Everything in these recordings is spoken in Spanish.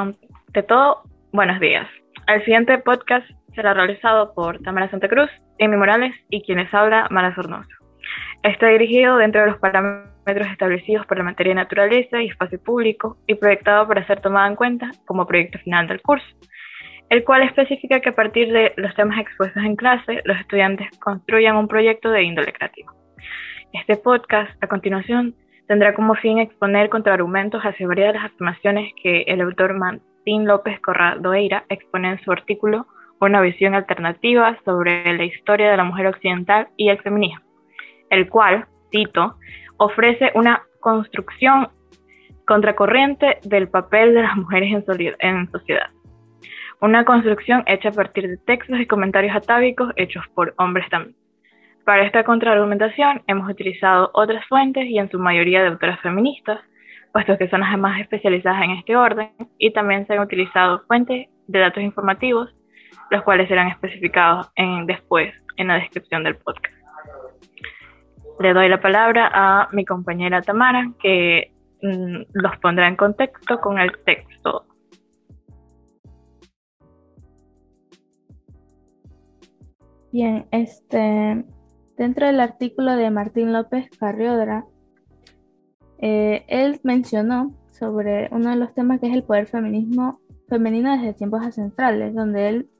Ante todo, buenos días. El siguiente podcast será realizado por Tamara Santa Cruz, Amy Morales y quienes habla, Mara Sornoso. Está dirigido dentro de los parámetros establecidos por la materia de naturaleza y espacio público y proyectado para ser tomado en cuenta como proyecto final del curso, el cual especifica que a partir de los temas expuestos en clase, los estudiantes construyan un proyecto de índole creativo. Este podcast, a continuación, tendrá como fin exponer contraargumentos hacia varias de las afirmaciones que el autor Martín López Corradoeira expone en su artículo Una visión alternativa sobre la historia de la mujer occidental y el feminismo, el cual, cito, ofrece una construcción contracorriente del papel de las mujeres en, sociedad. Una construcción hecha a partir de textos y comentarios atávicos hechos por hombres también. Para esta contraargumentación hemos utilizado otras fuentes y en su mayoría de autoras feministas, puesto que son las más especializadas en este orden, y también se han utilizado fuentes de datos informativos, los cuales serán especificados en, después en la descripción del podcast. Le doy la palabra a mi compañera Tamara, que mm, los pondrá en contexto con el texto. Bien, este, Dentro del artículo de Martín López Carriodra, eh, él mencionó sobre uno de los temas que es el poder feminismo femenino desde tiempos ancestrales, donde él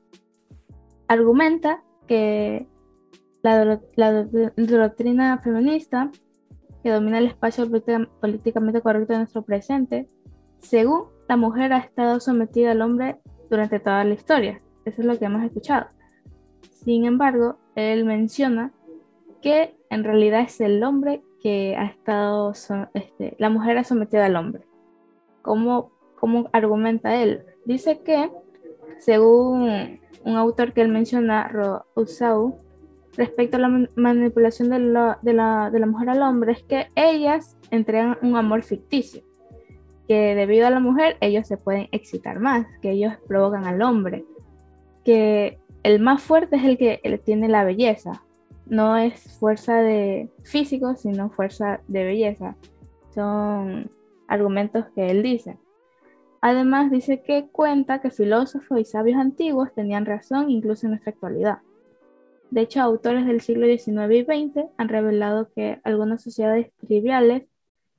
argumenta que la, doctrina feminista que domina el espacio políticamente correcto de nuestro presente, según la mujer ha estado sometida al hombre durante toda la historia. Eso es lo que hemos escuchado. Sin embargo, él menciona que en realidad es el hombre que ha estado, este, la mujer ha sometido al hombre. ¿Cómo, ¿Cómo argumenta él? Dice que, según un autor que él menciona, Rousseau, respecto a la manipulación de la, de, la, de la mujer al hombre, es que ellas entregan un amor ficticio, que debido a la mujer ellos se pueden excitar más, que ellos provocan al hombre, que el más fuerte es el que tiene la belleza, no es fuerza de físico, sino fuerza de belleza. Son argumentos que él dice. Además dice que cuenta que filósofos y sabios antiguos tenían razón incluso en nuestra actualidad. De hecho, autores del siglo XIX y XX han revelado que algunas sociedades triviales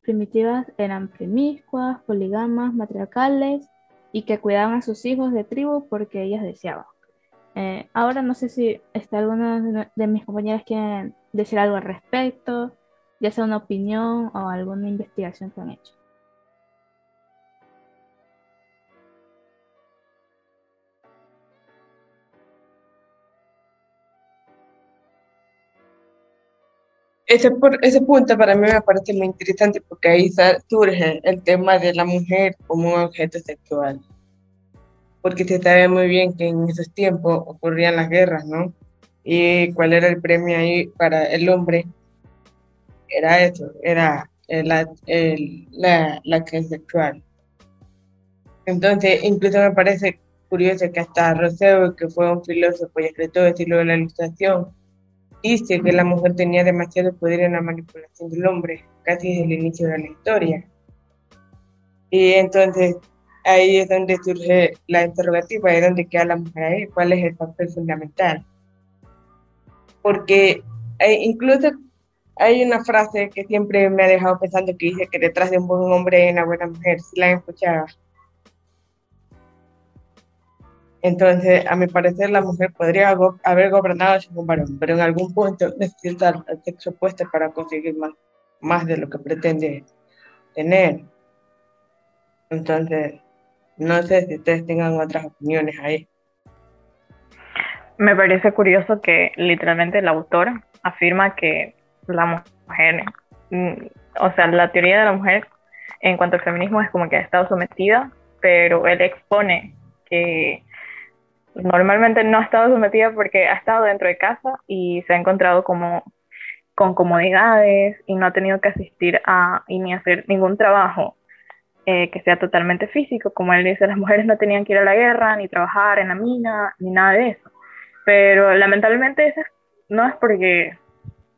primitivas eran promiscuas, poligamas, matriarcales y que cuidaban a sus hijos de tribu porque ellas deseaban. Eh, ahora no sé si está alguno de mis compañeras quieren decir algo al respecto, ya sea una opinión o alguna investigación que han hecho. Ese, ese punto para mí me parece muy interesante porque ahí surge el tema de la mujer como un objeto sexual porque se sabe muy bien que en esos tiempos ocurrían las guerras, ¿no? Y cuál era el premio ahí para el hombre, era eso, era la, la, la que es sexual. Entonces, incluso me parece curioso que hasta Rousseau, que fue un filósofo y escritor del siglo de la Ilustración, dice que la mujer tenía demasiado poder en la manipulación del hombre, casi desde el inicio de la historia. Y entonces, ahí es donde surge la interrogativa, ahí es donde queda la mujer ahí, cuál es el papel fundamental. Porque incluso hay una frase que siempre me ha dejado pensando que dice que detrás de un buen hombre hay una buena mujer, si la han escuchado. Entonces, a mi parecer, la mujer podría haber gobernado sin un varón, pero en algún punto necesita el sexo opuesto para conseguir más, más de lo que pretende tener. Entonces, no sé si ustedes tengan otras opiniones ahí. Me parece curioso que literalmente el autor afirma que la mujer, mm, o sea, la teoría de la mujer en cuanto al feminismo es como que ha estado sometida, pero él expone que normalmente no ha estado sometida porque ha estado dentro de casa y se ha encontrado como con comodidades y no ha tenido que asistir a y ni hacer ningún trabajo eh, que sea totalmente físico. Como él dice, las mujeres no tenían que ir a la guerra, ni trabajar en la mina, ni nada de eso. Pero lamentablemente eso no es porque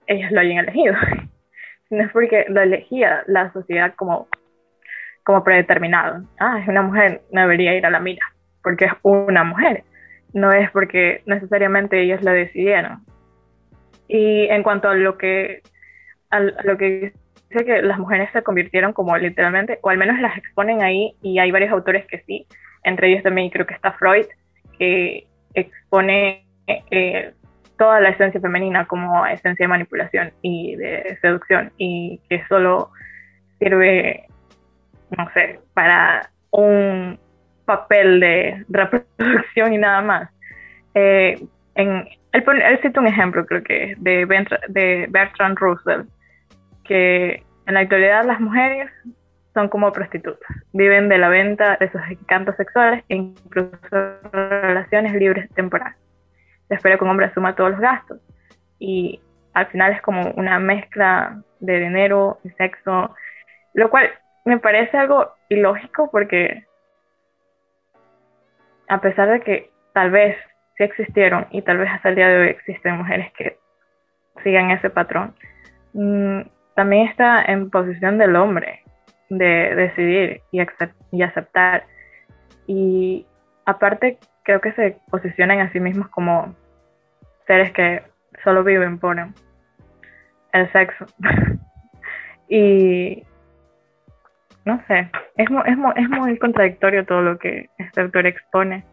ellos lo hayan elegido, sino es porque lo elegía la sociedad como como predeterminado. Ah, es una mujer, no debería ir a la mina, porque es una mujer. No es porque necesariamente ellas la decidieron. Y en cuanto a lo que, a lo que que las mujeres se convirtieron como literalmente, o al menos las exponen ahí, y hay varios autores que sí, entre ellos también creo que está Freud, que expone eh, toda la esencia femenina como esencia de manipulación y de seducción, y que solo sirve no sé, para un papel de reproducción y nada más. Eh, en, él, él, cita un ejemplo, creo que, de, de Bertrand Russell, que en la actualidad las mujeres son como prostitutas, viven de la venta de sus encantos sexuales e incluso relaciones libres temporales. Se espera que un hombre asuma todos los gastos y al final es como una mezcla de dinero y sexo, lo cual me parece algo ilógico porque a pesar de que tal vez sí existieron y tal vez hasta el día de hoy existen mujeres que sigan ese patrón, mm, también está en posición del hombre de decidir y, y aceptar. Y aparte creo que se posicionan a sí mismos como seres que solo viven por el sexo. y no sé, es, es, es muy contradictorio todo lo que este autor expone.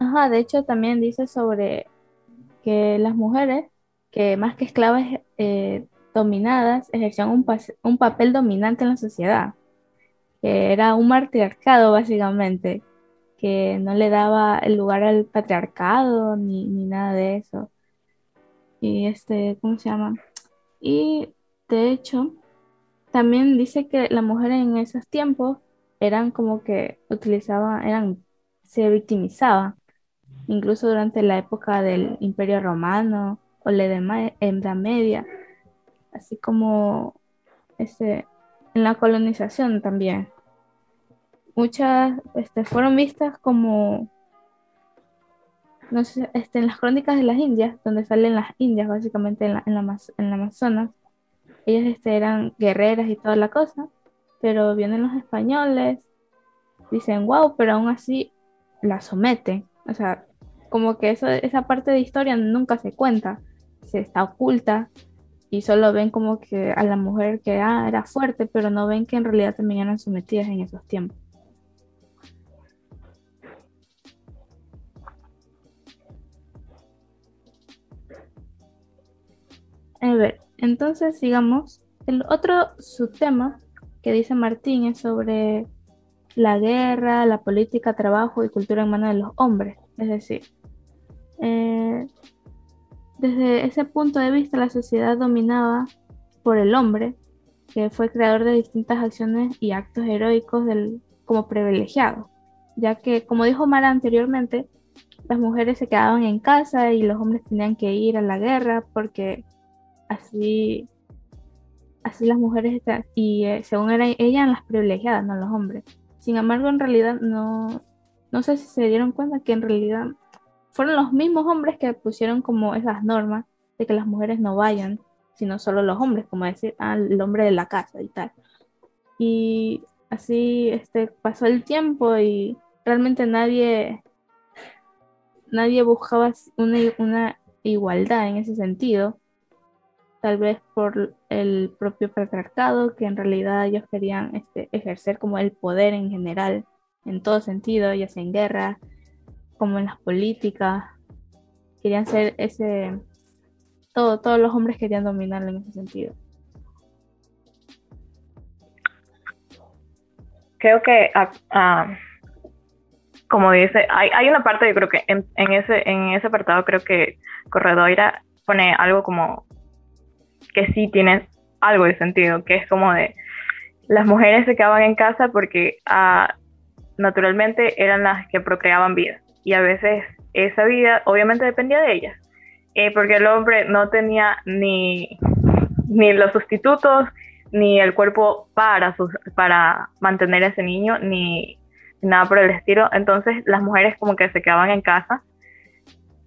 Ajá, de hecho también dice sobre que las mujeres, que más que esclavas eh, dominadas, ejercían un, un papel dominante en la sociedad, que era un matriarcado básicamente, que no le daba el lugar al patriarcado ni, ni nada de eso. Y este, ¿cómo se llama? Y de hecho, también dice que las mujeres en esos tiempos eran como que utilizaban, eran, se victimizaban, incluso durante la época del Imperio Romano o la Edad Media, así como este, en la colonización también. Muchas este, fueron vistas como, no sé, este, en las crónicas de las Indias, donde salen las Indias básicamente en la, en la, en la Amazonas, ellas este, eran guerreras y toda la cosa, pero vienen los españoles, dicen, wow, pero aún así la someten. O sea, como que eso, esa parte de historia nunca se cuenta, se está oculta y solo ven como que a la mujer que ah, era fuerte, pero no ven que en realidad también eran sometidas en esos tiempos. A ver, entonces, sigamos. El otro subtema que dice Martín es sobre la guerra, la política, trabajo y cultura en manos de los hombres. Es decir, eh, desde ese punto de vista, la sociedad dominaba por el hombre, que fue creador de distintas acciones y actos heroicos como privilegiado, ya que, como dijo Mara anteriormente, las mujeres se quedaban en casa y los hombres tenían que ir a la guerra porque así, así las mujeres y eh, según era, ellas las privilegiadas, no los hombres. Sin embargo, en realidad no, no sé si se dieron cuenta que en realidad fueron los mismos hombres que pusieron como esas normas de que las mujeres no vayan, sino solo los hombres, como decir, al ah, hombre de la casa y tal. Y así este, pasó el tiempo y realmente nadie, nadie buscaba una, una igualdad en ese sentido tal vez por el propio patriarcado, que en realidad ellos querían este, ejercer como el poder en general, en todo sentido, ya sea en guerra, como en las políticas, querían ser ese, todo, todos los hombres querían dominarlo en ese sentido. Creo que, ah, como dice, hay, hay, una parte, yo creo que en, en, ese, en ese apartado creo que Corredoira pone algo como que sí tiene algo de sentido, que es como de las mujeres se quedaban en casa porque ah, naturalmente eran las que procreaban vida y a veces esa vida obviamente dependía de ellas, eh, porque el hombre no tenía ni, ni los sustitutos, ni el cuerpo para, sus, para mantener a ese niño, ni nada por el estilo, entonces las mujeres como que se quedaban en casa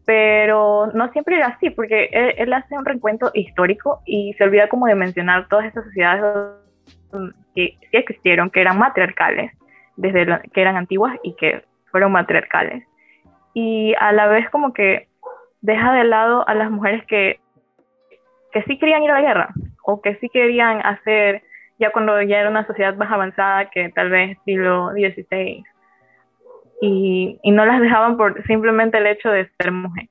pero no siempre era así, porque él, hace un reencuentro histórico y se olvida como de mencionar todas esas sociedades que sí existieron, que eran matriarcales, desde que eran antiguas y que fueron matriarcales. Y a la vez como que deja de lado a las mujeres que, que sí querían ir a la guerra o que sí querían hacer, ya cuando ya era una sociedad más avanzada que tal vez siglo XVI, y, y no las dejaban por simplemente el hecho de ser mujer,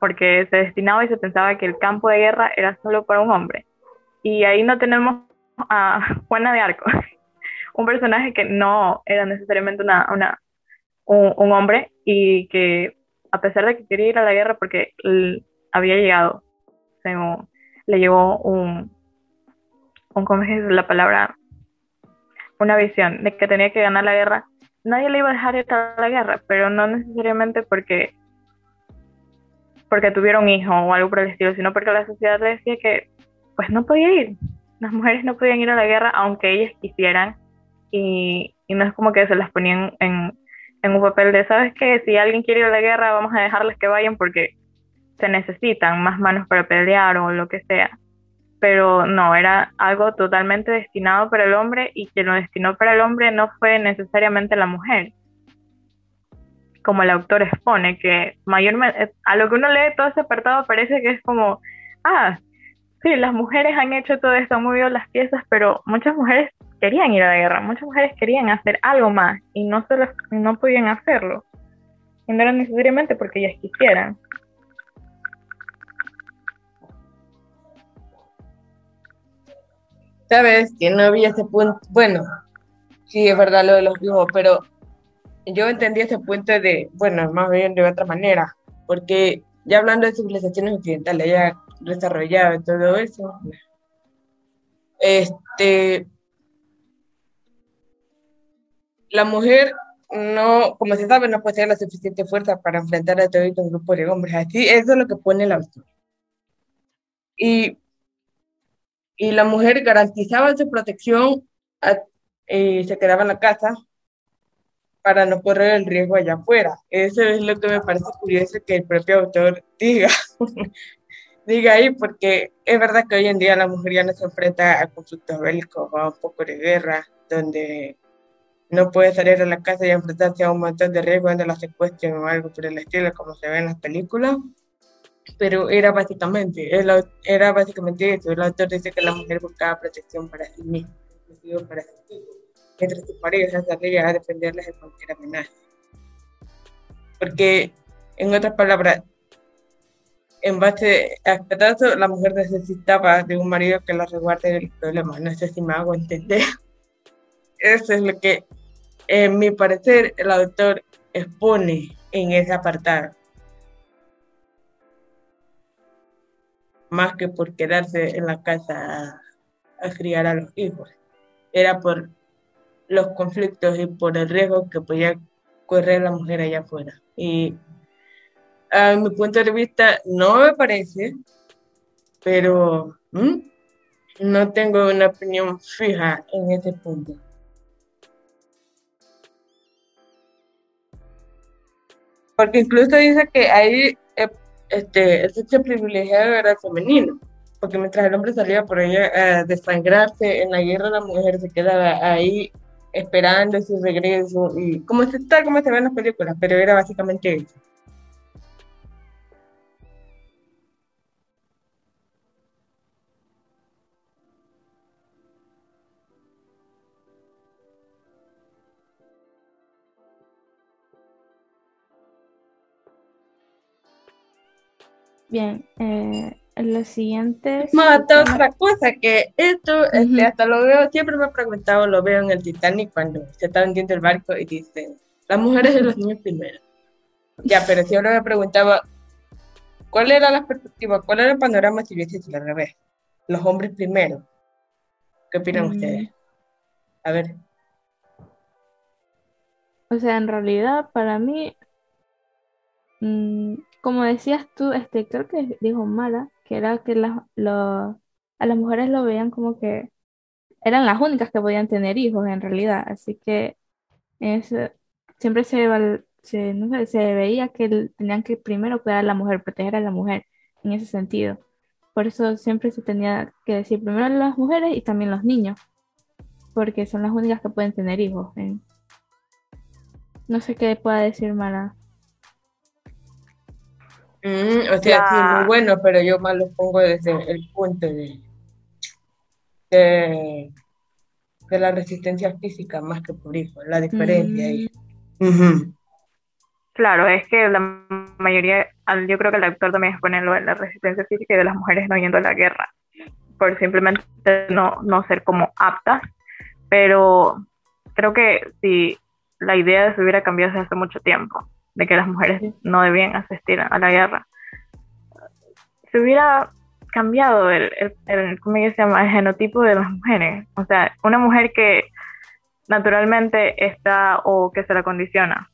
porque se destinaba y se pensaba que el campo de guerra era solo para un hombre. Y ahí no tenemos a Juana de Arco, un personaje que no era necesariamente una, una un, hombre y que a pesar de que quería ir a la guerra porque había llegado, le llevó un, un, ¿cómo es la palabra? Una visión de que tenía que ganar la guerra. Nadie le iba a dejar ir a la guerra, pero no necesariamente porque porque tuviera un hijo o algo por el estilo, sino porque la sociedad le decía que pues no podía ir. Las mujeres no podían ir a la guerra aunque ellas quisieran y, y no es como que se las ponían en, en un papel de, ¿sabes qué? Si alguien quiere ir a la guerra, vamos a dejarles que vayan porque se necesitan más manos para pelear o lo que sea. Pero no, era algo totalmente destinado para el hombre y quien lo destinó para el hombre no fue necesariamente la mujer. Como el autor expone, que mayormente, a lo que uno lee todo ese apartado parece que es como, ah, sí, las mujeres han hecho todo esto, han movido las piezas, pero muchas mujeres querían ir a la guerra, muchas mujeres querían hacer algo más y no, solo, no podían hacerlo. Y no era necesariamente porque ellas quisieran. Sabes que no había ese punto, bueno, sí es verdad lo de los vivos, pero yo entendí ese punto de, bueno, más bien de otra manera, porque ya hablando de civilizaciones occidentales, ya desarrollado y todo eso, este, la mujer no, como se sabe, no posee la suficiente fuerza para enfrentar a todo un grupo de hombres. Así, eso es lo que pone la autor. Y, y la mujer garantizaba su protección y se quedaba en la casa para no correr el riesgo allá afuera. Eso es lo que me parece curioso que el propio autor diga. diga ahí, porque es verdad que hoy en día la mujer ya no se enfrenta a conflictos bélicos, a un poco de guerra, donde no puede salir a la casa y enfrentarse a un montón de riesgos donde la secuestren o algo por el estilo, como se ve en las películas. Pero era básicamente, era básicamente eso. El autor dice que la mujer buscaba protección para sí misma, para sí misma, mientras su pareja salía a defenderlas de cualquier amenaza. Porque, en otras palabras, en base a este dato, la mujer necesitaba de un marido que la resguarde del problema. No sé si me hago entender. Eso es lo que en mi parecer, el autor expone en ese apartado. Más que por quedarse en la casa a, criar a los hijos. Era por los conflictos y por el riesgo que podía correr la mujer allá afuera. Y a mi punto de vista no me parece, pero no tengo una opinión fija en ese punto. Porque incluso dice que ahí eh, este, el privilegiado era femenino, porque mientras el hombre salía por ella a desangrarse en la guerra, la mujer se quedaba ahí esperando su regreso, y como se, tal como se ve en las películas, pero era básicamente eso. Bien, eh, lo siguiente. Mata otra cosa, que esto, este, hasta lo veo, siempre me he preguntado, lo veo en el Titanic cuando se está hundiendo el barco y dicen, las mujeres y los niños primero. Ya, pero siempre me preguntaba, ¿cuál era la perspectiva, cuál era el panorama si hubiese sido al revés? Los hombres primero. ¿Qué opinan mm. ustedes? A ver. O sea, en realidad, para mí, mm, como decías tú, este, creo que dijo Mara, que era que a las mujeres lo veían como que eran las únicas que podían tener hijos en realidad, así que siempre se, se, se veía que tenían que primero cuidar a la mujer, proteger a la mujer en ese sentido. Por eso siempre se tenía que decir primero las mujeres y también los niños. porque son las únicas que pueden tener hijos. ¿eh? No sé qué pueda decir Mara. Mm, o sea, sí, muy bueno, pero yo más lo pongo desde el punto de, de, la resistencia física más que por hijo, la diferencia ahí. Mm. Claro, es que la mayoría, yo creo que el doctor también expone lo de la resistencia física y de las mujeres no yendo a la guerra, por simplemente no, no ser como aptas, pero creo que si la idea se hubiera cambiado desde hace mucho tiempo, de que las mujeres no debían asistir a la guerra, se hubiera cambiado el, el, ¿cómo se llama? el genotipo de las mujeres. O sea, una mujer que naturalmente está o que se la condiciona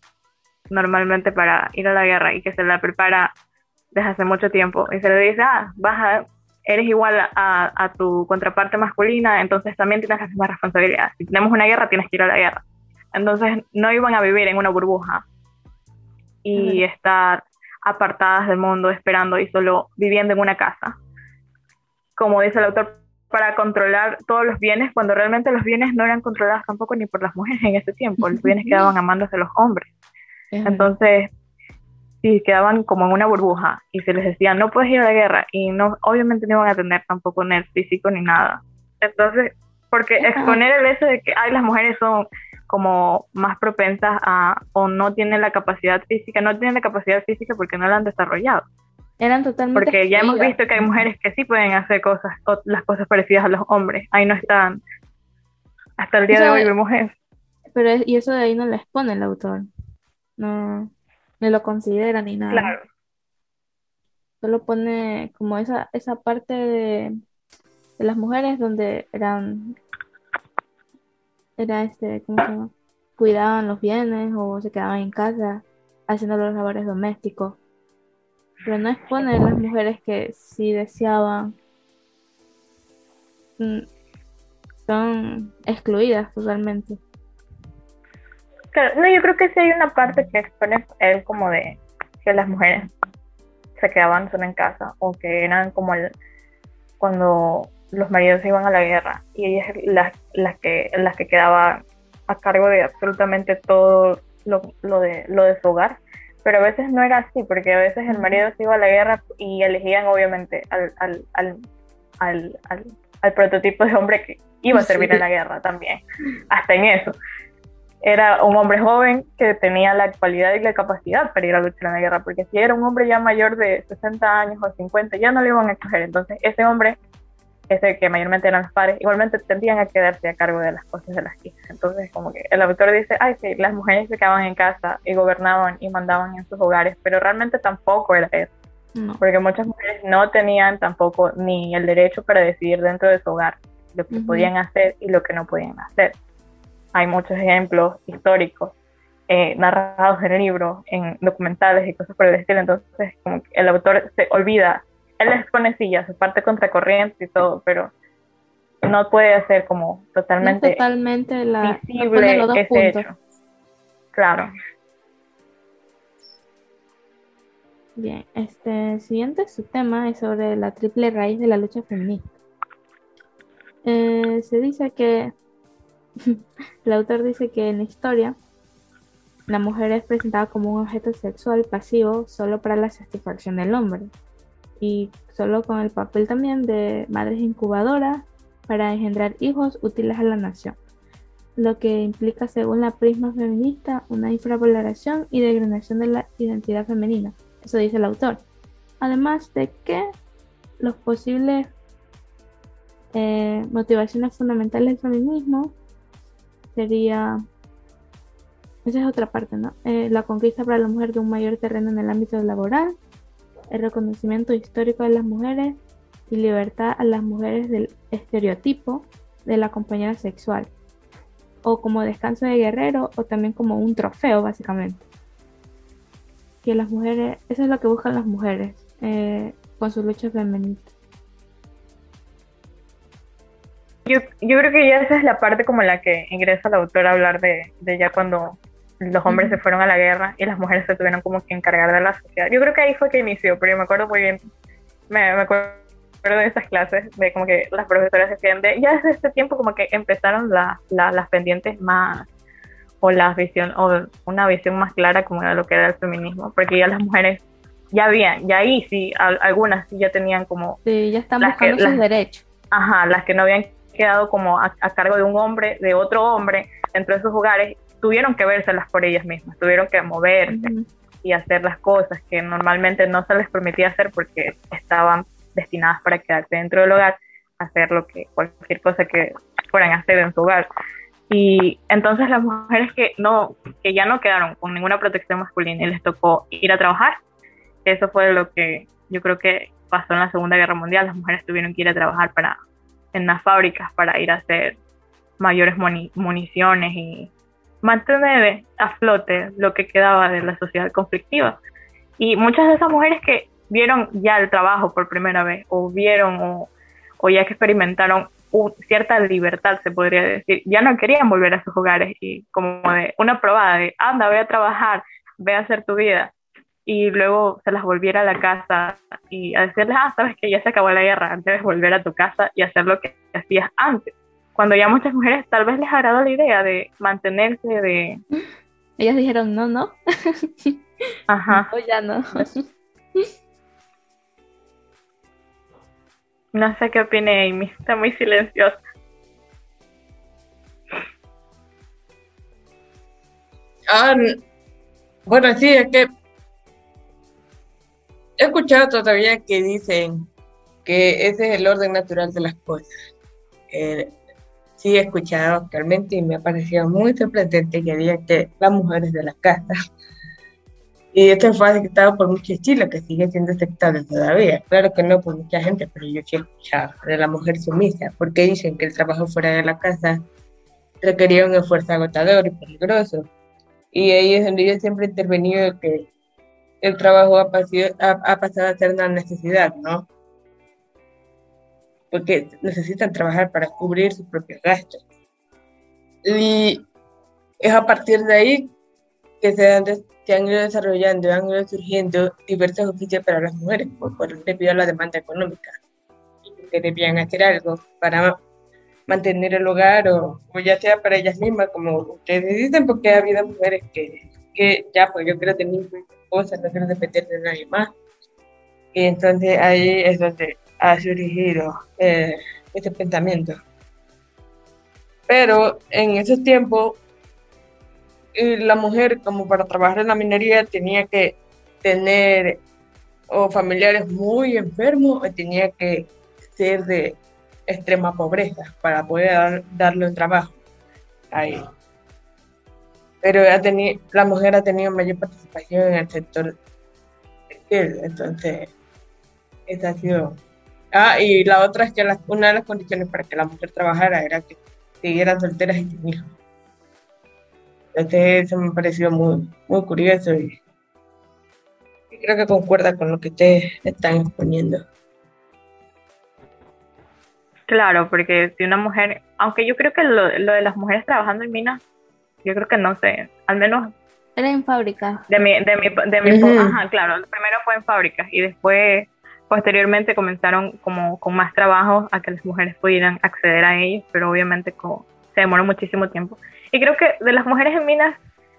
normalmente para ir a la guerra y que se la prepara desde hace mucho tiempo y se le dice, ah, eres igual a, a tu contraparte masculina, entonces también tienes las mismas responsabilidades. Si tenemos una guerra, tienes que ir a la guerra. Entonces no iban a vivir en una burbuja y estar apartadas del mundo, esperando y solo viviendo en una casa. Como dice el autor, para controlar todos los bienes, cuando realmente los bienes no eran controlados tampoco ni por las mujeres en ese tiempo, los bienes quedaban a manos de los hombres. Entonces, si quedaban como en una burbuja y se les decía, no puedes ir a la guerra, y no, obviamente no iban a tener tampoco el físico ni nada. Entonces, porque exponer el hecho de que ay, las mujeres son como más propensas a o no tienen la capacidad física, no tienen la capacidad física porque no la han desarrollado. Eran totalmente. Porque ya hemos visto que hay mujeres que sí pueden hacer cosas, las cosas parecidas a los hombres. Ahí no están. Hasta el día de hoy vemos eso. Pero y eso de ahí no le expone el autor. No, no lo considera ni nada. Claro. Solo pone como esa, esa parte de, de las mujeres donde eran era este, ¿cómo se llama? Cuidaban los bienes o se quedaban en casa haciendo los labores domésticos. Pero no expone a las mujeres que si deseaban mm, son excluidas totalmente. Claro, no, yo creo que sí hay una parte que expone él como de que las mujeres se quedaban solo en casa o que eran como el, cuando los maridos iban a la guerra y ellas las, las que las que quedaban a cargo de absolutamente todo lo, lo, de, lo de su hogar. Pero a veces no era así, porque a veces el marido se iba a la guerra y elegían obviamente al, al, al, al, al, prototipo de hombre que iba a servir en la guerra también, hasta en eso. Era un hombre joven que tenía la cualidad y la capacidad para ir a luchar en la guerra, porque si era un hombre ya mayor de 60 años o 50, ya no le iban a escoger. Entonces, ese hombre ese que mayormente eran los padres, igualmente tendrían a quedarse a cargo de las cosas de las hijas. Entonces, como que el autor dice, ay, sí, las mujeres se quedaban en casa y gobernaban y mandaban en sus hogares, pero realmente tampoco era eso. Porque muchas mujeres no tenían tampoco ni el derecho para decidir dentro de su hogar lo que podían hacer y lo que no podían hacer. Hay muchos ejemplos históricos eh, narrados en el libro, en documentales y cosas por el estilo. Entonces, como que el autor se olvida él expone sí, su parte contracorriente y todo, pero no puede hacer como totalmente, totalmente la, visible ese hecho. Claro. Bien, este siguiente su tema es sobre la triple raíz de la lucha feminista. Eh, se dice que el autor dice que en la historia la mujer es presentada como un objeto sexual pasivo solo para la satisfacción del hombre y solo con el papel también de madres incubadoras para engendrar hijos útiles a la nación, lo que implica, según la prisma feminista, una infravaloración y degradación de la identidad femenina. Eso dice el autor. Además de que los posibles eh, motivaciones fundamentales del feminismo sería esa es otra parte, ¿no? Eh, la conquista para la mujer de un mayor terreno en el ámbito laboral, el reconocimiento histórico de las mujeres y libertad a las mujeres del estereotipo de la compañera sexual, o como descanso de guerrero, o también como un trofeo, básicamente. Que las mujeres, eso es lo que buscan las mujeres eh, con su lucha feminista. Yo, yo creo que ya esa es la parte como la que ingresa el autor a hablar de, de ya cuando los hombres se fueron a la guerra y las mujeres se tuvieron como que encargar de la sociedad. Yo creo que ahí fue que inició, pero yo me acuerdo muy bien, me, me acuerdo de esas clases, de como que las profesoras decían, de, ya desde este tiempo como que empezaron las pendientes más, o la visión, o una visión más clara como era lo que era el feminismo, porque ya las mujeres ya habían, ya ahí sí, algunas sí ya tenían como... Sí, ya están buscando sus derechos. Ajá, las que no habían quedado como a, cargo de un hombre, de otro hombre, dentro de sus hogares, tuvieron que vérselas por ellas mismas, tuvieron que moverse y hacer las cosas que normalmente no se les permitía hacer porque estaban destinadas para quedarse dentro del hogar, hacer lo que cualquier cosa que fueran a hacer en su hogar. Y entonces las mujeres que no que ya no quedaron con ninguna protección masculina y les tocó ir a trabajar, eso fue lo que yo creo que pasó en la Segunda Guerra Mundial, las mujeres tuvieron que ir a trabajar para en las fábricas para ir a hacer mayores municiones y mantener a flote lo que quedaba de la sociedad conflictiva. Y muchas de esas mujeres que vieron ya el trabajo por primera vez, o vieron o, o ya que experimentaron cierta libertad, se podría decir, ya no querían volver a sus hogares y como de una probada de, anda, ve a trabajar, ve a hacer tu vida, y luego se las volviera a la casa y a decirles, ah, sabes que ya se acabó la guerra, debes volver a tu casa y hacer lo que hacías antes. Cuando ya muchas mujeres tal vez les agradó la idea de mantenerse, de... Ellas dijeron, no, no. Ajá. O ya no. No sé qué opine Amy, está muy silenciosa. Ah, bueno, sí, es que he escuchado todavía que dicen que ese es el orden natural de las cosas. Eh, sí he escuchado realmente y me ha parecido muy sorprendente que digan que las mujeres de la casa. Y esto fue aceptado por muchos chiles que sigue siendo aceptable todavía. Claro que no por mucha gente, pero yo sí he escuchado de la mujer sumisa, porque dicen que el trabajo fuera de la casa requería un esfuerzo agotador y peligroso. Y ahí es donde yo siempre he intervenido que el trabajo ha, pasado a ser una necesidad, ¿no? Porque necesitan trabajar para cubrir sus propios gastos. Y es a partir de ahí que se han, ido desarrollando, han ido surgiendo diversos oficios para las mujeres, por, por debido a la demanda económica, que debían hacer algo para mantener el hogar o, o, ya sea para ellas mismas, como ustedes dicen, porque ha habido mujeres que, que ya, pues yo quiero tener cosas, no quiero depender de nadie más. Y entonces ahí es donde ha surgido eh, ese pensamiento. Pero en esos tiempos, la mujer, como para trabajar en la minería, tenía que tener o familiares muy enfermos o tenía que ser de extrema pobreza para poder darle un trabajo ahí pero ha tenido, la mujer ha tenido mayor participación en el sector textil, entonces esa ha sido... Ah, y la otra es que una de las condiciones para que la mujer trabajara era que siguieran solteras y sin hijos. Entonces eso me pareció muy, muy curioso y, creo que concuerda con lo que ustedes están exponiendo. Claro, porque si una mujer, aunque yo creo que lo, lo de las mujeres trabajando en minas yo creo que no sé, al menos... Era en fábrica. De mi, de mi, de mi ajá, claro, primero fue en fábricas y después, posteriormente comenzaron como con más trabajo a que las mujeres pudieran acceder a ellos, pero obviamente como, se demoró muchísimo tiempo. Y creo que de las mujeres en minas,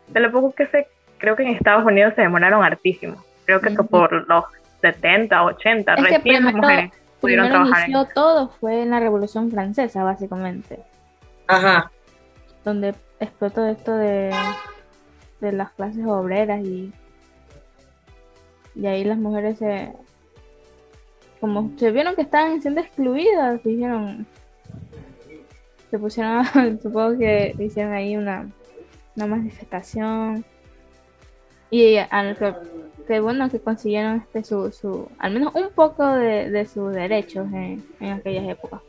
de lo poco que sé, creo que en Estados Unidos se demoraron hartísimo. Creo que por los 70, 80, recién las mujeres pudieron trabajar. Inició todo fue en la Revolución Francesa, básicamente. Ajá. Donde explotó esto de, de las clases obreras y, y ahí las mujeres se como se vieron que estaban siendo excluidas dijeron. Se pusieron supongo que hicieron ahí una, una manifestación. Y al que, bueno que consiguieron este su, su al menos un poco de, de sus derechos en, aquellas épocas.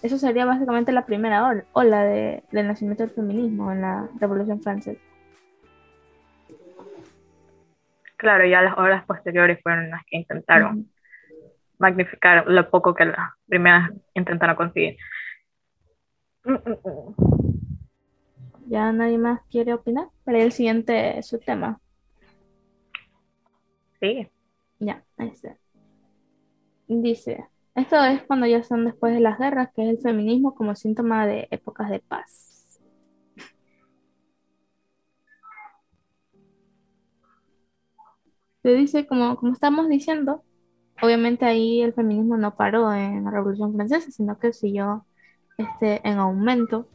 Eso sería básicamente la primera ola de, del nacimiento del feminismo en la Revolución Francesa. Claro, ya las olas posteriores fueron las que intentaron magnificar lo poco que las primeras intentaron conseguir. ¿Ya nadie más quiere opinar? Para el siguiente su tema. Sí. Ya, ahí está. Dice, esto es cuando ya son después de las guerras, que es el feminismo como síntoma de épocas de paz. Se dice, como, como estamos diciendo, obviamente ahí el feminismo no paró en la Revolución Francesa, sino que siguió este, en aumento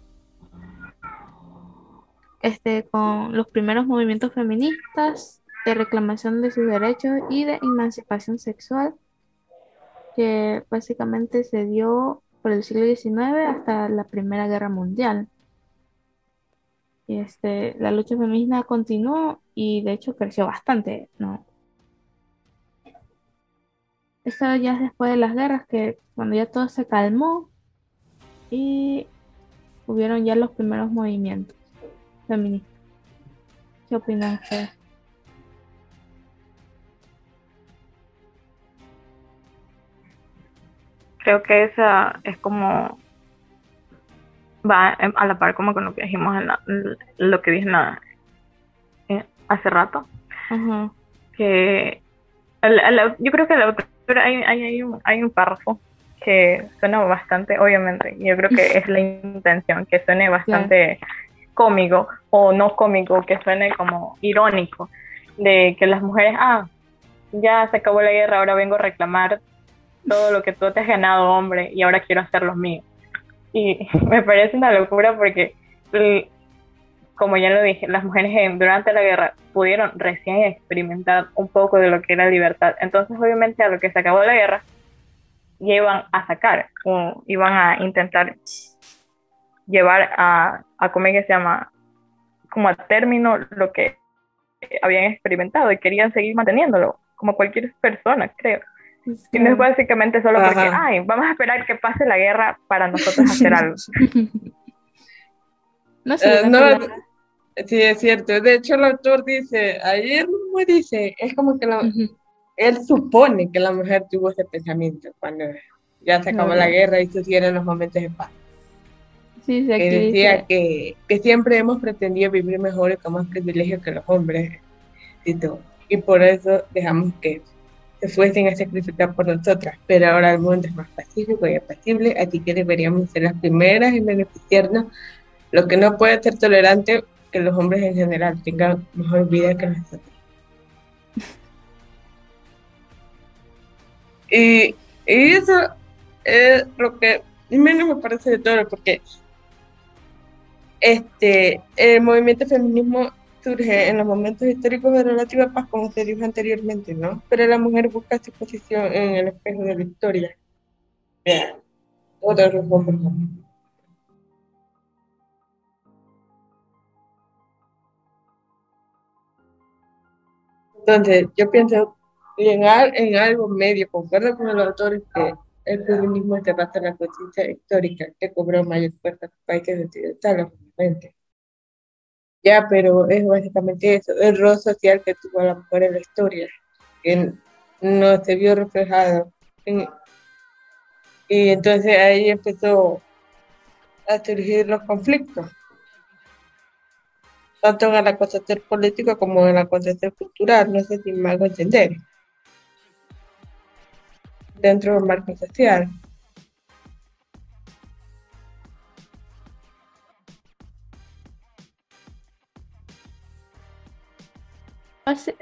este, con los primeros movimientos feministas de reclamación de sus derechos y de emancipación sexual, que básicamente se dio por el siglo XIX hasta la Primera Guerra Mundial. Y este, la lucha feminista continuó y de hecho creció bastante, ¿no? Esto ya es después de las guerras, que cuando ya todo se calmó y hubieron ya los primeros movimientos feministas. ¿Qué opinan ustedes? Creo que esa es como va a la par como con lo que dijimos en lo que dije eh, hace rato. Que yo creo que la pero hay, hay, un, hay un párrafo que suena bastante, obviamente, yo creo que es la intención, que suene bastante cómico o no cómico, que suene como irónico, de que las mujeres, ah, ya se acabó la guerra, ahora vengo a reclamar todo lo que tú te has ganado, hombre, y ahora quiero hacer los míos. Y me parece una locura porque, como ya lo dije, las mujeres durante la guerra pudieron recién experimentar un poco de lo que era libertad. Entonces, obviamente, a lo que se acabó la guerra, ya iban a sacar, o iban a intentar llevar a, a ¿cómo que se llama? Como a término lo que habían experimentado y querían seguir manteniéndolo, como cualquier persona, creo. Y no es básicamente solo porque, ay, vamos a esperar que pase la guerra para nosotros hacer algo. no sé. Eh, no, Sí, es cierto. De hecho, el autor dice, ayer mismo dice, es como que él supone que la mujer tuvo ese pensamiento cuando ya se acabó la guerra y se los momentos de paz. Sí, sí, que decía que, que, siempre hemos pretendido vivir mejor y con más privilegios que los hombres y todo. Y por eso dejamos que se fuesen a sacrificar por nosotras. Pero ahora el mundo es más pacífico y apacible, así que deberíamos ser las primeras en beneficiarnos. Lo que no puede ser tolerante que los hombres en general tengan mejor vida que nosotros. Y, y eso es lo que menos me parece de todo, porque este, el movimiento feminismo surge en los momentos históricos de relativa paz, como se dijo anteriormente, ¿no? Pero la mujer busca su posición en el espejo de la historia. Bien, otros hombres Entonces, yo pienso en, algo medio, concuerdo con el autor que el feminismo se basa en la conciencia histórica que cobró mayor fuerza en los países occidentales, obviamente. Ya, pero es básicamente eso, el rol social que tuvo la mujer en la historia, que no se vio reflejado. y entonces ahí empezó a surgir los conflictos tanto en la concepción política como en la concepción cultural, no sé si me hago entender, dentro del marco social.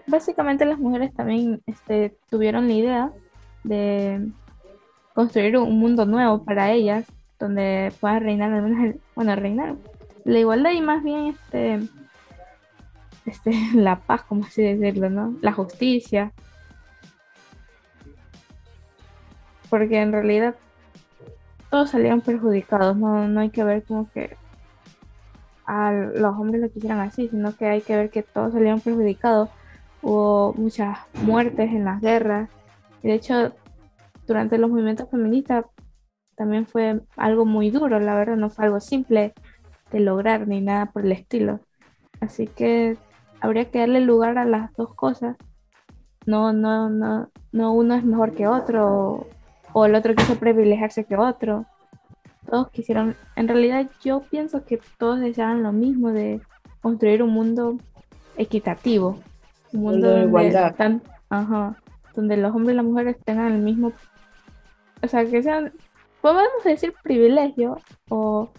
Básicamente las mujeres también este, tuvieron la idea de construir un mundo nuevo para ellas, donde pueda reinar, bueno, reinar la igualdad y más bien este este, la paz, como así decirlo, ¿no? La justicia. Porque en realidad todos salieron perjudicados, no, no hay que ver como que a los hombres lo quisieran así, sino que hay que ver que todos salieron perjudicados. Hubo muchas muertes en las guerras. Y de hecho, durante los movimientos feministas también fue algo muy duro, la verdad, no fue algo simple de lograr ni nada por el estilo. Así que habría que darle lugar a las dos cosas. No, no, no, no uno es mejor que otro o, el otro quiso privilegiarse que otro. Todos quisieron, en realidad yo pienso que todos deseaban lo mismo de construir un mundo equitativo, un mundo donde, donde los hombres y las mujeres tengan el mismo o sea, que sean, podemos decir privilegio o,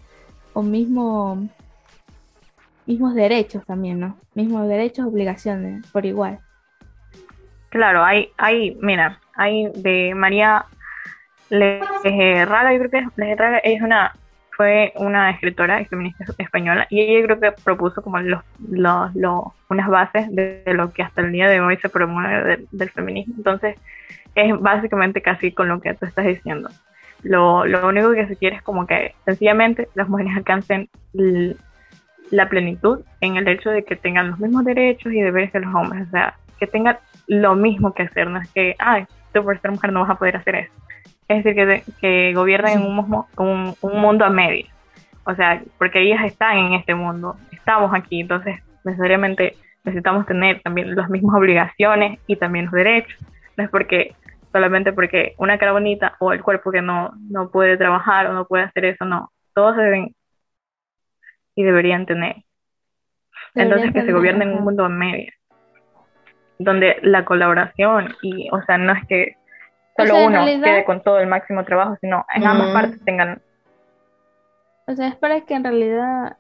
o mismo, mismos derechos también, ¿no? Mismos derechos, obligaciones, por igual. Claro, hay, hay, mira, hay de María Lejerraga, yo creo que Lejerraga es una fue una escritora y feminista española y ella creo que propuso como los, los, unas bases de, lo que hasta el día de hoy se promueve del feminismo. Entonces es básicamente casi con lo que tú estás diciendo. Lo, lo único que se quiere es como que sencillamente las mujeres alcancen la plenitud en el hecho de que tengan los mismos derechos y deberes que los hombres, o sea, que tengan lo mismo que hacer, no es que, ay, tú por ser mujer no vas a poder hacer eso es decir, que, que gobiernan en un, un, mundo a medio. O sea, porque ellas están en este mundo, estamos aquí, entonces necesariamente necesitamos tener también las mismas obligaciones y también los derechos. No es porque solamente porque una cara bonita o el cuerpo que no, no puede trabajar o no puede hacer eso, no. Todos deben y deberían tener. Entonces que se gobierne en un mundo a medio, donde la colaboración y, o sea, no es que solo uno quede con todo el máximo trabajo, sino en ambas partes tengan. O sea, es para que en realidad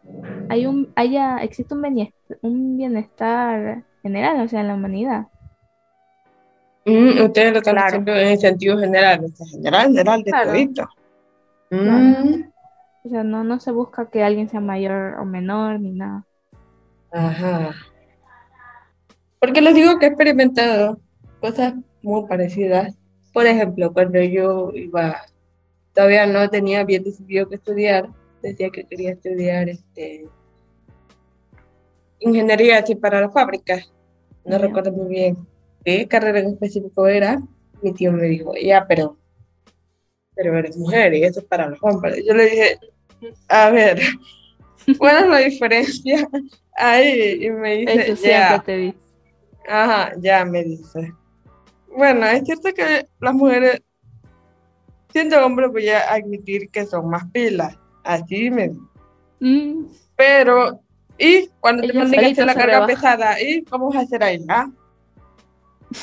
hay un, haya, existe un bienestar, un bienestar general, o sea, en la humanidad. Mm, ustedes lo están haciendo en el sentido general, general, general de claro. Mm. O sea, no, no se busca que alguien sea mayor o menor ni nada. Ajá. Porque les digo que he experimentado cosas muy parecidas por ejemplo, cuando yo iba, todavía no tenía bien decidido que estudiar, decía que quería estudiar este, ingeniería así para las fábricas. No recuerdo muy bien qué carrera en específico era. Mi tío me dijo, ya, pero, pero eres mujer y eso es para los hombres. Yo le dije, a ver, ¿cuál es la diferencia ahí? Y me dice, eso ya. Te Ajá, ya me dice. Bueno, es cierto que las mujeres, siendo hombres, voy a admitir que son más pilas. Así me. Mm. Pero, ¿y cuando te mandan hacer la carga pesada? ¿Y cómo vas a hacer ahí? ¿Ah?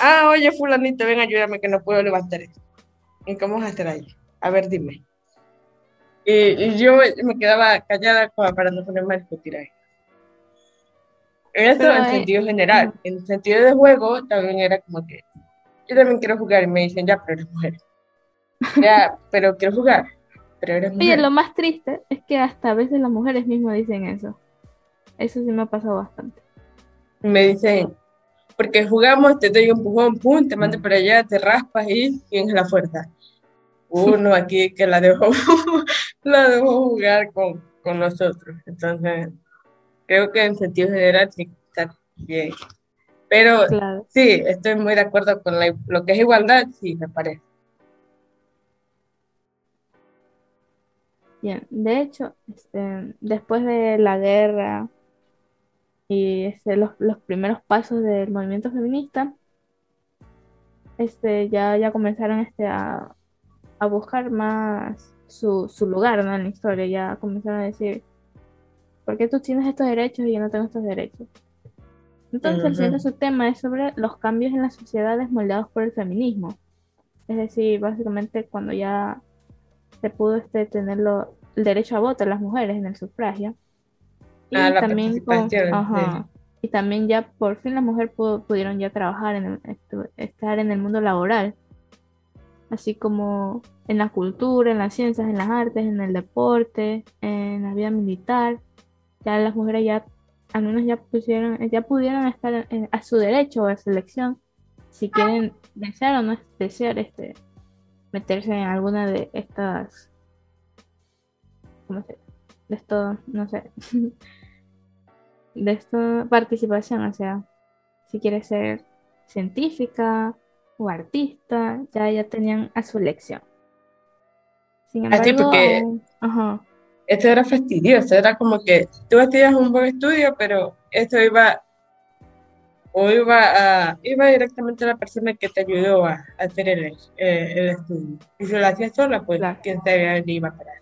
ah, oye, Fulanito, ven, ayúdame que no puedo levantar esto. ¿Y cómo vas a hacer ahí? A ver, dime. Y, yo me quedaba callada para no ponerme a discutir ahí. Eso en sentido general. En sentido de juego también era como que yo también quiero jugar y me dicen, ya, pero eres mujer. Ya, pero quiero jugar, pero eres mujer. Oye, lo más triste es que hasta a veces las mujeres mismas dicen eso. Eso sí me ha pasado bastante. Me dicen, porque jugamos, te doy un empujón, pum, te mando para allá, te raspas y tienes la fuerza. Uno aquí que la dejó, la dejó jugar con, con nosotros. Entonces, creo que en sentido general sí está bien. Pero sí, estoy muy de acuerdo con lo que es igualdad, sí, me parece. Bien, de hecho, este, después de la guerra y este, los, primeros pasos del movimiento feminista, este, ya, ya comenzaron este, a, buscar más su, su lugar en la historia, ya comenzaron a decir, ¿por qué tú tienes estos derechos y yo no tengo estos derechos? Entonces, el siguiente tema es sobre los cambios en las sociedades moldeados por el feminismo. Es decir, básicamente cuando ya se pudo este, tener el derecho a voto las mujeres en el sufragio. Y ah, también y también ya por fin las mujeres pudieron ya trabajar en estar en el mundo laboral. Así como en la cultura, en las ciencias, en las artes, en el deporte, en la vida militar. Ya las mujeres ya al menos ya pusieron, ya pudieron estar a su derecho a su elección si quieren desear o no desear este meterse en alguna de estas ¿cómo se de esto, no sé de esta participación, o sea, si quiere ser científica o artista, ya ya tenían a su elección. Sin embargo, ajá esto era fastidioso, era como que tú estudias un buen estudio, pero esto iba o iba a, iba directamente a la persona que te ayudó a, hacer el, eh, el, estudio. Y si lo hacías sola, pues quién sabe dónde iba a parar.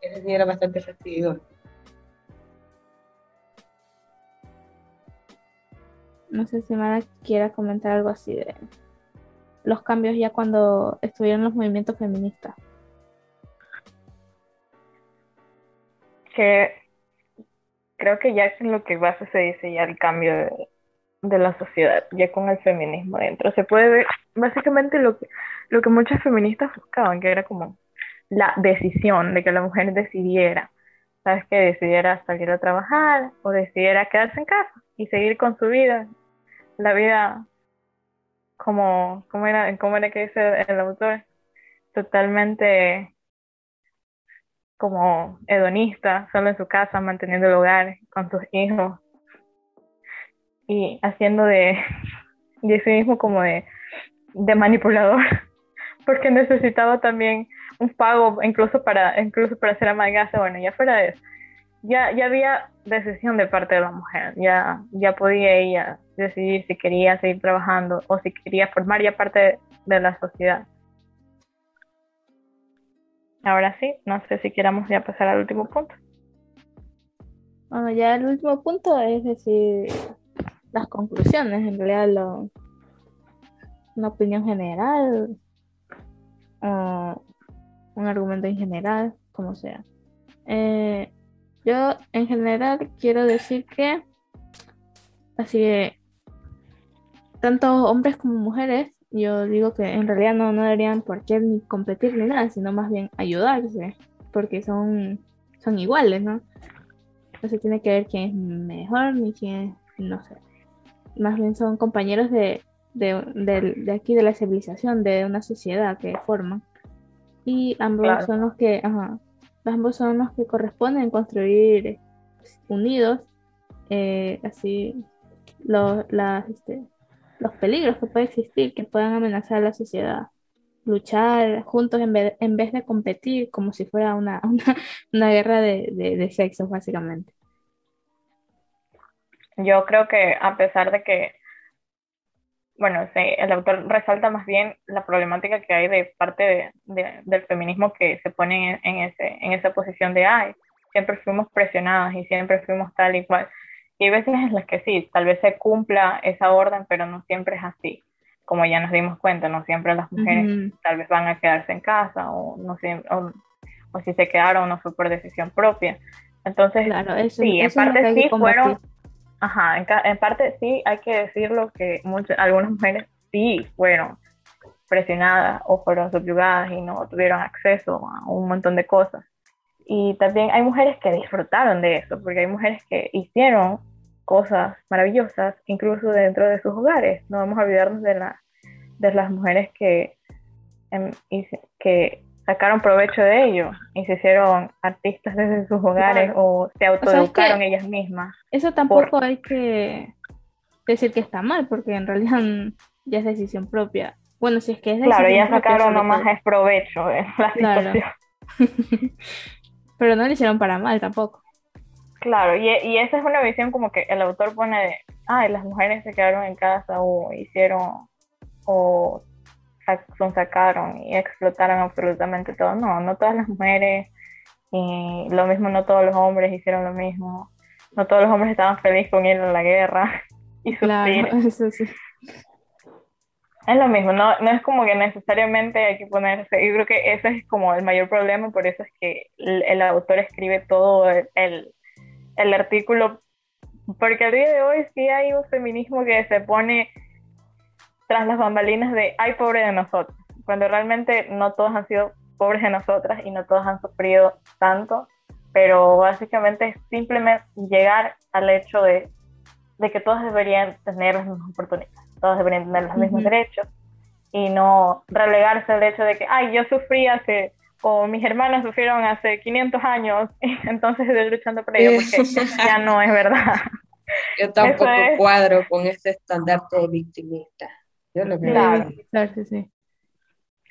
Eso sí era bastante fastidioso. No sé si Mara quiera comentar algo así de los cambios ya cuando estuvieron los movimientos feministas. Que creo que ya es en lo que base se dice ya el cambio de, la sociedad, ya con el feminismo dentro. Se puede ver básicamente lo que, lo que muchas feministas buscaban, que era como la decisión de que la mujer decidiera, ¿sabes? Que decidiera salir a trabajar o decidiera quedarse en casa y seguir con su vida, la vida como, como era, como era que dice el autor, totalmente como hedonista, solo en su casa, manteniendo el hogar con sus hijos, y haciendo de, de sí mismo como de, manipulador, porque necesitaba también un pago incluso para, incluso para hacer ama bueno, ya fuera de eso, ya, ya había decisión de parte de la mujer, ya, ya podía ella decidir si quería seguir trabajando o si quería formar ya parte de, la sociedad. Ahora sí, no sé si queramos ya pasar al último punto. Bueno, ya el último punto es decir, las conclusiones, en realidad una opinión general, un argumento en general, como sea. Eh, yo en general quiero decir que así que tanto hombres como mujeres, yo digo que en realidad no, no deberían por qué ni competir ni nada, sino más bien ayudarse, porque son, son iguales, ¿no? No se tiene que ver quién es mejor ni quién no sé más bien son compañeros de, aquí de la civilización, de una sociedad que forman. Y ambos son los que, ambos son los que corresponden construir unidos, eh, así los, este, los peligros que pueden existir, que puedan amenazar a la sociedad. Luchar juntos en vez, en vez de competir como si fuera una, una, guerra de, de, de sexos, básicamente. Yo creo que a pesar de que, bueno, el autor resalta más bien la problemática que hay de parte de, del feminismo que se pone en, ese, en esa posición de, ay, siempre fuimos presionadas y siempre fuimos tal y cual. Y hay veces en las que sí, tal vez se cumpla esa orden, pero no siempre es así. Como ya nos dimos cuenta, no siempre las mujeres tal vez van a quedarse en casa o, no o, o, si se quedaron no fue por decisión propia. Entonces, sí, en parte sí fueron Ajá, en, parte sí hay que decirlo que muchas, algunas mujeres sí fueron presionadas o fueron subyugadas y no tuvieron acceso a un montón de cosas. Y también hay mujeres que disfrutaron de eso, porque hay mujeres que hicieron cosas maravillosas, incluso dentro de sus hogares. No vamos a olvidarnos de, la, de las mujeres que, em, que sacaron provecho de ello y se hicieron artistas desde sus hogares o se autoeducaron ellas mismas. Eso tampoco hay que decir que está mal, porque en realidad ya es decisión propia. Bueno, si es que es Claro, ya sacaron nomás es provecho de la situación. Pero no lo hicieron para mal tampoco. Claro, y, y, esa es una visión como que el autor pone de, ay, las mujeres se quedaron en casa o hicieron o sacaron y explotaron absolutamente todo. No, no todas las mujeres, y lo mismo no todos los hombres hicieron lo mismo. No todos los hombres estaban felices con ir a la guerra y sufrir. eso sí. Es lo mismo, no, no es como que necesariamente hay que ponerse, yo creo que ese es como el mayor problema, por eso es que el, autor escribe todo el, el artículo, porque al día de hoy sí hay un feminismo que se pone tras las bambalinas de ay pobre de nosotros, cuando realmente no todos han sido pobres de nosotras y no todos han sufrido tanto, pero básicamente es simplemente llegar al hecho de, de que todos deberían tener las mismas oportunidades, todos deberían tener los mismos derechos y no relegarse al hecho de que, ay, yo sufrí hace, o mis hermanas sufrieron hace 500 años, entonces estoy luchando por ello, porque ya no es verdad. Yo tampoco cuadro con ese estandarte de victimista. Claro. sí.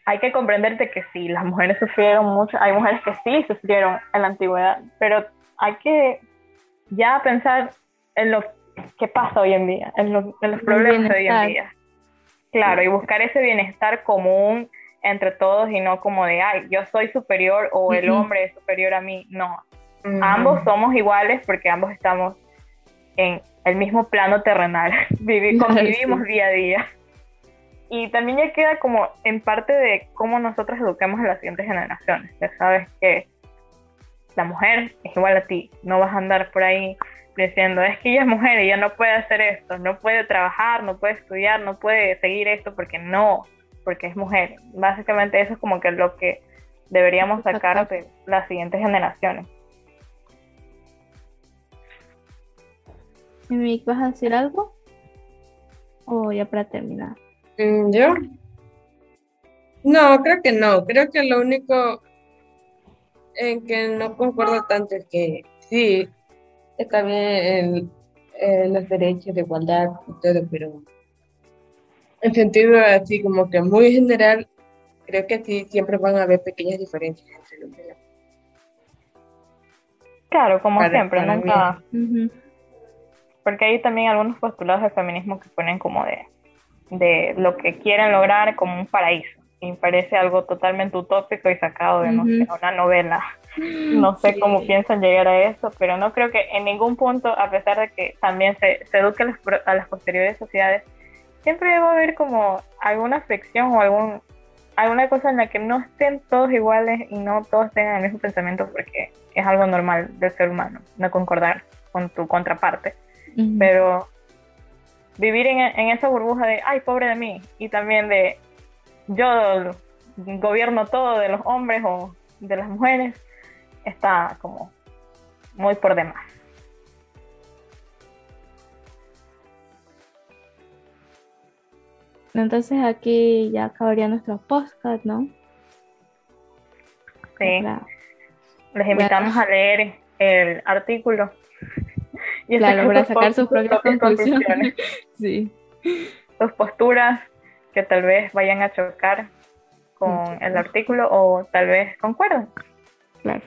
Hay que comprenderte que sí, las mujeres sufrieron mucho, hay mujeres que sí sufrieron en la antigüedad, pero hay que ya pensar en lo que pasa hoy en día, en, los problemas de hoy en día. Claro, y buscar ese bienestar común entre todos y no como de, ay, yo soy superior o el hombre es superior a mí. No, ambos somos iguales porque ambos estamos en el mismo plano terrenal, Vivi convivimos día a día. Y también ya queda como en parte de cómo nosotros eduquemos a las siguientes generaciones. Ya sabes que la mujer es igual a ti, no vas a andar por ahí diciendo, es que ella es mujer ella no puede hacer esto, no puede trabajar, no puede estudiar, no puede seguir esto porque no, porque es mujer. Básicamente eso es como que lo que deberíamos sacar de las siguientes generaciones. ¿vas a decir algo? ¿O ya para terminar? Mm, ¿Yo? No, creo que no. Creo que lo único en que no concuerdo tanto es que sí, está bien los derechos de igualdad y todo, pero en sentido así como que muy general, creo que sí siempre van a haber pequeñas diferencias entre los Claro, como siempre, nunca. Porque hay también algunos postulados del feminismo que ponen como de, de lo que quieren lograr como un paraíso. Y me parece algo totalmente utópico y sacado de una novela. No sé cómo piensan llegar a eso, pero no creo que en ningún punto, a pesar de que también se, se eduque a las, a las posteriores sociedades, siempre va a haber como alguna fricción o algún alguna cosa en la que no estén todos iguales y no todos tengan el mismo pensamiento porque es algo normal del ser humano, no concordar con tu contraparte. Pero vivir en, en, esa burbuja de, ay, pobre de mí, y también de, yo gobierno todo de los hombres o de las mujeres, está como muy por demás. Entonces aquí ya acabaría nuestro podcast, ¿no? Sí. Les invitamos a leer el artículo. Y claro, para sacar sus propias conclusiones. sí. Sus posturas que tal vez vayan a chocar con el artículo o tal vez concuerden. Claro.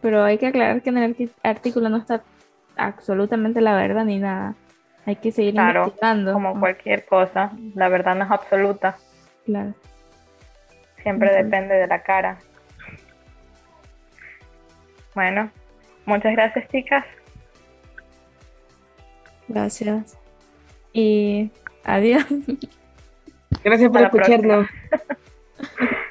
Pero hay que aclarar que en el artículo no está absolutamente la verdad ni nada. Hay que seguir claro, investigando. Como cualquier cosa, la verdad no es absoluta. Claro. Siempre depende de la cara. Bueno, muchas gracias, chicas. Gracias. Y adiós. Gracias por escucharnos.